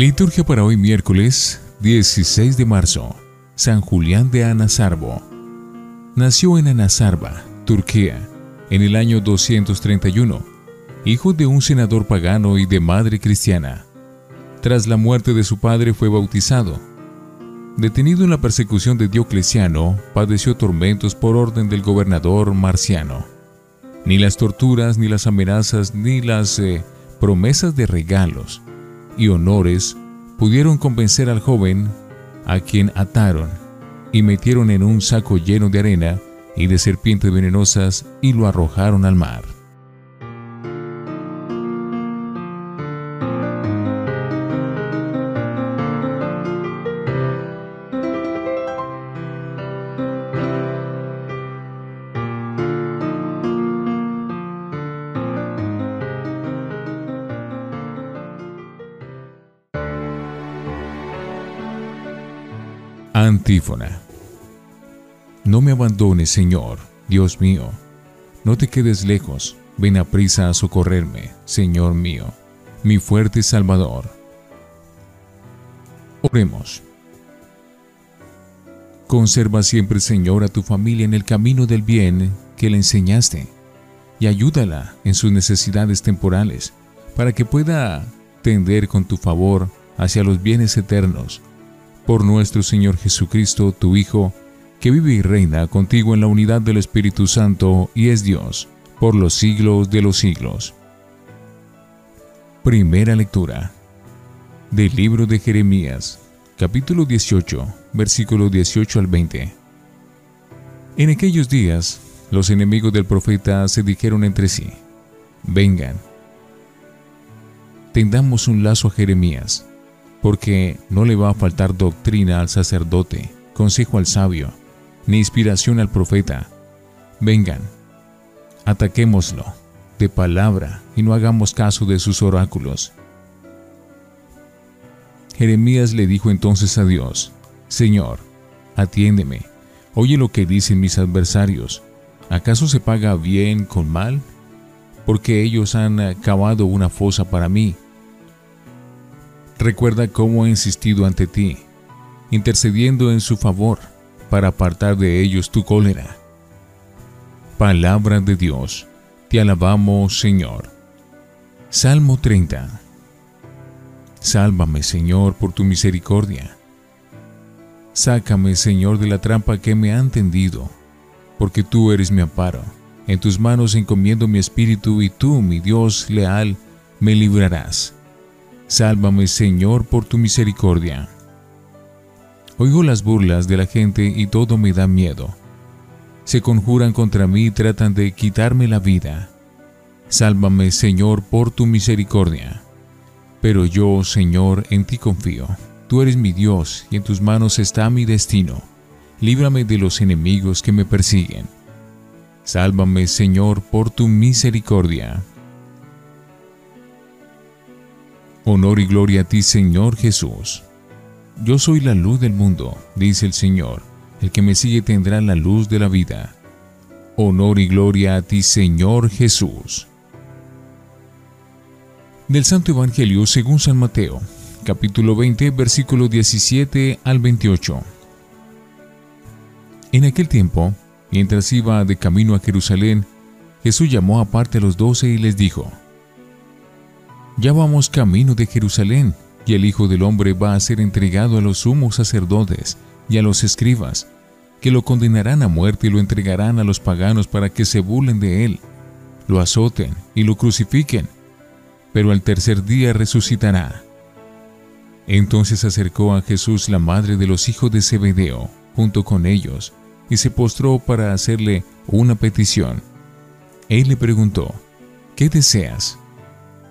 Liturgia para hoy miércoles 16 de marzo. San Julián de Anasarbo. Nació en Anasarba, Turquía, en el año 231, hijo de un senador pagano y de madre cristiana. Tras la muerte de su padre fue bautizado. Detenido en la persecución de Diocleciano, padeció tormentos por orden del gobernador Marciano. Ni las torturas, ni las amenazas, ni las eh, promesas de regalos y honores pudieron convencer al joven, a quien ataron y metieron en un saco lleno de arena y de serpientes venenosas y lo arrojaron al mar. Antífona. No me abandones, Señor, Dios mío. No te quedes lejos. Ven a prisa a socorrerme, Señor mío, mi fuerte Salvador. Oremos. Conserva siempre, Señor, a tu familia en el camino del bien que le enseñaste y ayúdala en sus necesidades temporales para que pueda tender con tu favor hacia los bienes eternos por nuestro Señor Jesucristo, tu Hijo, que vive y reina contigo en la unidad del Espíritu Santo y es Dios, por los siglos de los siglos. Primera lectura del libro de Jeremías, capítulo 18, versículo 18 al 20. En aquellos días, los enemigos del profeta se dijeron entre sí, vengan, tendamos un lazo a Jeremías porque no le va a faltar doctrina al sacerdote, consejo al sabio, ni inspiración al profeta. Vengan, ataquémoslo de palabra y no hagamos caso de sus oráculos. Jeremías le dijo entonces a Dios, Señor, atiéndeme, oye lo que dicen mis adversarios. ¿Acaso se paga bien con mal? Porque ellos han cavado una fosa para mí Recuerda cómo he insistido ante ti, intercediendo en su favor para apartar de ellos tu cólera. Palabra de Dios, te alabamos Señor. Salmo 30. Sálvame Señor por tu misericordia. Sácame Señor de la trampa que me han tendido, porque tú eres mi amparo. En tus manos encomiendo mi espíritu y tú, mi Dios leal, me librarás. Sálvame, Señor, por tu misericordia. Oigo las burlas de la gente y todo me da miedo. Se conjuran contra mí y tratan de quitarme la vida. Sálvame, Señor, por tu misericordia. Pero yo, Señor, en ti confío. Tú eres mi Dios y en tus manos está mi destino. Líbrame de los enemigos que me persiguen. Sálvame, Señor, por tu misericordia. Honor y gloria a ti, Señor Jesús. Yo soy la luz del mundo, dice el Señor. El que me sigue tendrá la luz de la vida. Honor y gloria a ti, Señor Jesús. Del Santo Evangelio según San Mateo, capítulo 20, versículo 17 al 28. En aquel tiempo, mientras iba de camino a Jerusalén, Jesús llamó aparte a los doce y les dijo, ya vamos camino de Jerusalén, y el Hijo del Hombre va a ser entregado a los sumos sacerdotes y a los escribas, que lo condenarán a muerte y lo entregarán a los paganos para que se burlen de él, lo azoten y lo crucifiquen, pero al tercer día resucitará. Entonces acercó a Jesús la madre de los hijos de Zebedeo, junto con ellos, y se postró para hacerle una petición. Él le preguntó, ¿qué deseas?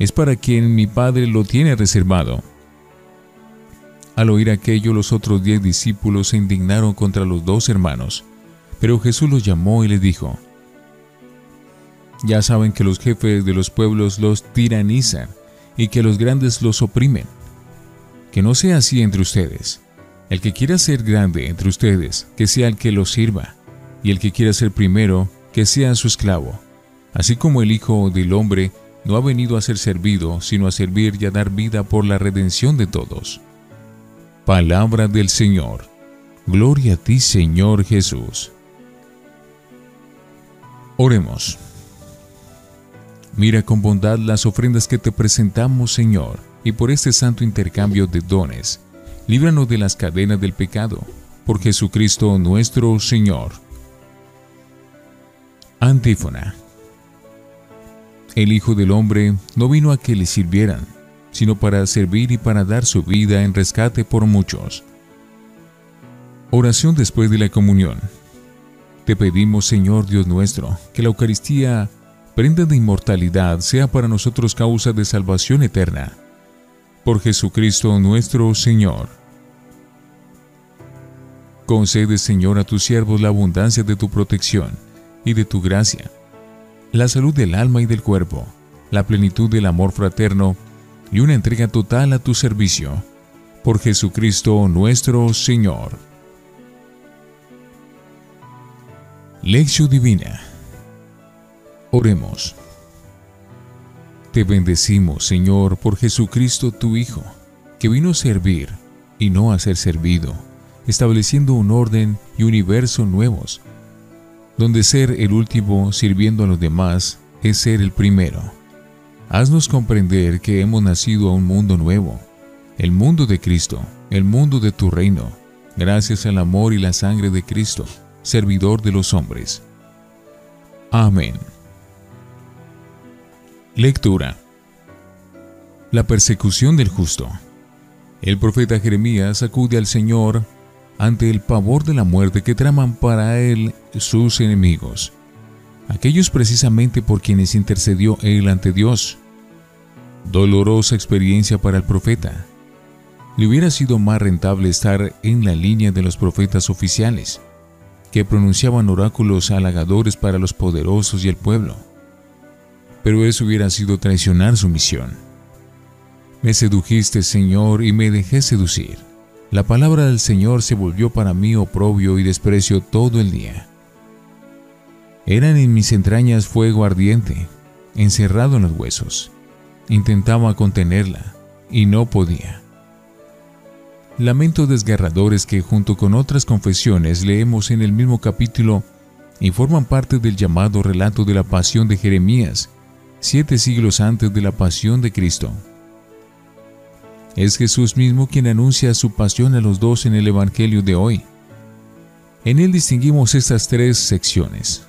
es para quien mi Padre lo tiene reservado. Al oír aquello, los otros diez discípulos se indignaron contra los dos hermanos. Pero Jesús los llamó y les dijo, Ya saben que los jefes de los pueblos los tiranizan y que los grandes los oprimen. Que no sea así entre ustedes. El que quiera ser grande entre ustedes, que sea el que los sirva, y el que quiera ser primero, que sea su esclavo. Así como el Hijo del Hombre no ha venido a ser servido, sino a servir y a dar vida por la redención de todos. Palabra del Señor. Gloria a ti, Señor Jesús. Oremos. Mira con bondad las ofrendas que te presentamos, Señor, y por este santo intercambio de dones, líbranos de las cadenas del pecado, por Jesucristo nuestro Señor. Antífona. El Hijo del Hombre no vino a que le sirvieran, sino para servir y para dar su vida en rescate por muchos. Oración después de la comunión. Te pedimos, Señor Dios nuestro, que la Eucaristía, prenda de inmortalidad, sea para nosotros causa de salvación eterna. Por Jesucristo nuestro Señor. Concede, Señor, a tus siervos la abundancia de tu protección y de tu gracia la salud del alma y del cuerpo, la plenitud del amor fraterno y una entrega total a tu servicio. Por Jesucristo nuestro Señor. Lección Divina. Oremos. Te bendecimos, Señor, por Jesucristo tu Hijo, que vino a servir y no a ser servido, estableciendo un orden y universo nuevos donde ser el último sirviendo a los demás es ser el primero. Haznos comprender que hemos nacido a un mundo nuevo, el mundo de Cristo, el mundo de tu reino, gracias al amor y la sangre de Cristo, servidor de los hombres. Amén. Lectura. La persecución del justo. El profeta Jeremías acude al Señor ante el pavor de la muerte que traman para él sus enemigos, aquellos precisamente por quienes intercedió él ante Dios. Dolorosa experiencia para el profeta. Le hubiera sido más rentable estar en la línea de los profetas oficiales, que pronunciaban oráculos halagadores para los poderosos y el pueblo. Pero eso hubiera sido traicionar su misión. Me sedujiste, Señor, y me dejé seducir. La palabra del Señor se volvió para mí oprobio y desprecio todo el día. Eran en mis entrañas fuego ardiente, encerrado en los huesos. Intentaba contenerla y no podía. Lamentos desgarradores que junto con otras confesiones leemos en el mismo capítulo y forman parte del llamado relato de la pasión de Jeremías, siete siglos antes de la pasión de Cristo. Es Jesús mismo quien anuncia su pasión a los dos en el Evangelio de hoy. En él distinguimos estas tres secciones.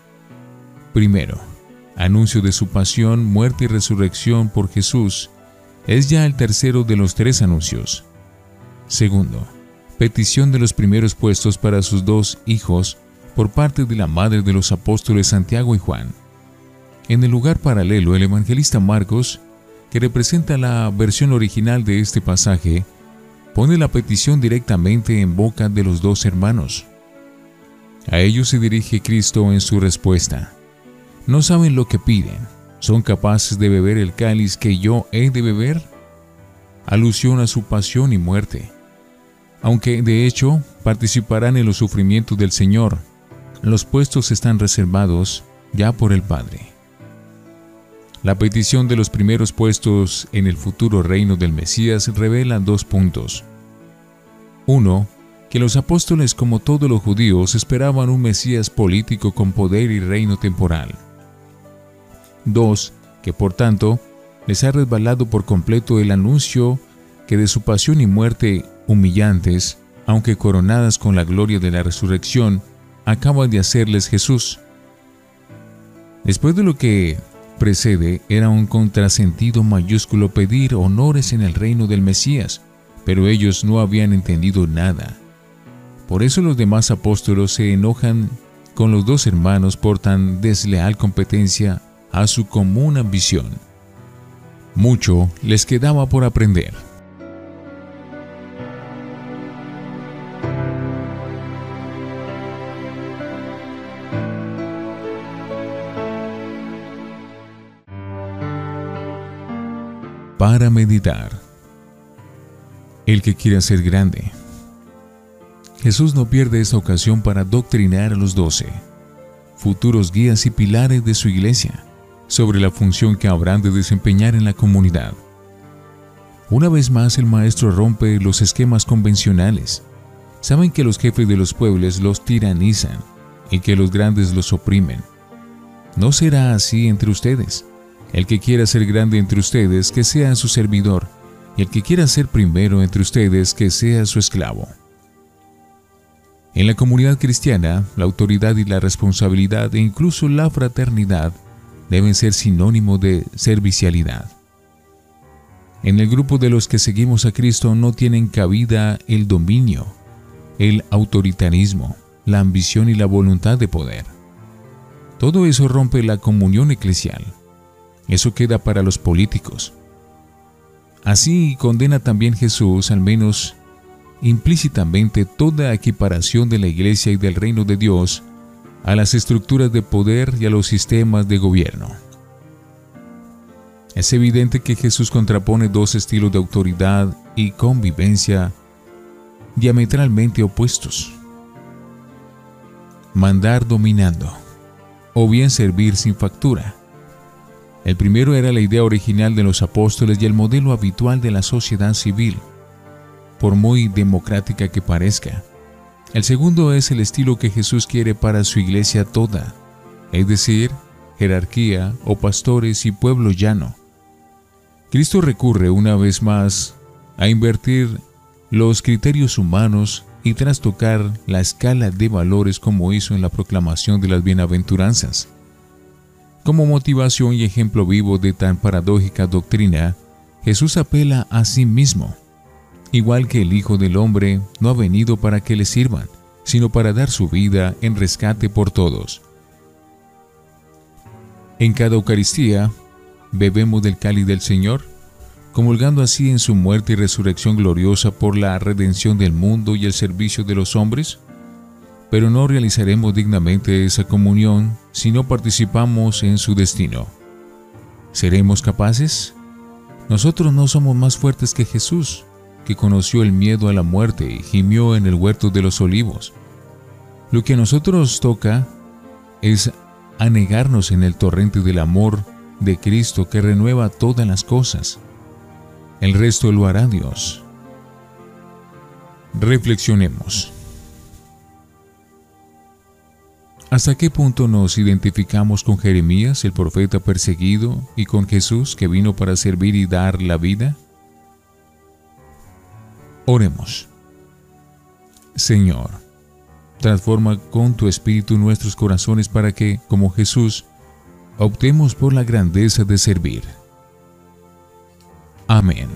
Primero, anuncio de su pasión, muerte y resurrección por Jesús. Es ya el tercero de los tres anuncios. Segundo, petición de los primeros puestos para sus dos hijos por parte de la madre de los apóstoles Santiago y Juan. En el lugar paralelo, el evangelista Marcos que representa la versión original de este pasaje, pone la petición directamente en boca de los dos hermanos. A ellos se dirige Cristo en su respuesta. No saben lo que piden. ¿Son capaces de beber el cáliz que yo he de beber? Alusión a su pasión y muerte. Aunque de hecho participarán en los sufrimientos del Señor, los puestos están reservados ya por el Padre. La petición de los primeros puestos en el futuro reino del Mesías revela dos puntos. Uno, que los apóstoles como todos los judíos esperaban un Mesías político con poder y reino temporal. Dos, que por tanto les ha resbalado por completo el anuncio que de su pasión y muerte humillantes, aunque coronadas con la gloria de la resurrección, acaba de hacerles Jesús. Después de lo que precede era un contrasentido mayúsculo pedir honores en el reino del Mesías, pero ellos no habían entendido nada. Por eso los demás apóstolos se enojan con los dos hermanos por tan desleal competencia a su común ambición. Mucho les quedaba por aprender. Para meditar. El que quiera ser grande. Jesús no pierde esta ocasión para doctrinar a los doce, futuros guías y pilares de su iglesia, sobre la función que habrán de desempeñar en la comunidad. Una vez más el maestro rompe los esquemas convencionales. Saben que los jefes de los pueblos los tiranizan y que los grandes los oprimen. No será así entre ustedes. El que quiera ser grande entre ustedes, que sea su servidor, y el que quiera ser primero entre ustedes, que sea su esclavo. En la comunidad cristiana, la autoridad y la responsabilidad e incluso la fraternidad deben ser sinónimo de servicialidad. En el grupo de los que seguimos a Cristo no tienen cabida el dominio, el autoritarismo, la ambición y la voluntad de poder. Todo eso rompe la comunión eclesial. Eso queda para los políticos. Así condena también Jesús, al menos implícitamente, toda equiparación de la iglesia y del reino de Dios a las estructuras de poder y a los sistemas de gobierno. Es evidente que Jesús contrapone dos estilos de autoridad y convivencia diametralmente opuestos. Mandar dominando, o bien servir sin factura. El primero era la idea original de los apóstoles y el modelo habitual de la sociedad civil, por muy democrática que parezca. El segundo es el estilo que Jesús quiere para su iglesia toda, es decir, jerarquía o pastores y pueblo llano. Cristo recurre una vez más a invertir los criterios humanos y trastocar la escala de valores como hizo en la proclamación de las bienaventuranzas. Como motivación y ejemplo vivo de tan paradójica doctrina, Jesús apela a sí mismo. Igual que el Hijo del Hombre no ha venido para que le sirvan, sino para dar su vida en rescate por todos. En cada Eucaristía, bebemos del cáliz del Señor, comulgando así en su muerte y resurrección gloriosa por la redención del mundo y el servicio de los hombres? pero no realizaremos dignamente esa comunión si no participamos en su destino. ¿Seremos capaces? Nosotros no somos más fuertes que Jesús, que conoció el miedo a la muerte y gimió en el huerto de los olivos. Lo que a nosotros toca es anegarnos en el torrente del amor de Cristo que renueva todas las cosas. El resto lo hará Dios. Reflexionemos. ¿Hasta qué punto nos identificamos con Jeremías, el profeta perseguido, y con Jesús que vino para servir y dar la vida? Oremos. Señor, transforma con tu espíritu nuestros corazones para que, como Jesús, optemos por la grandeza de servir. Amén.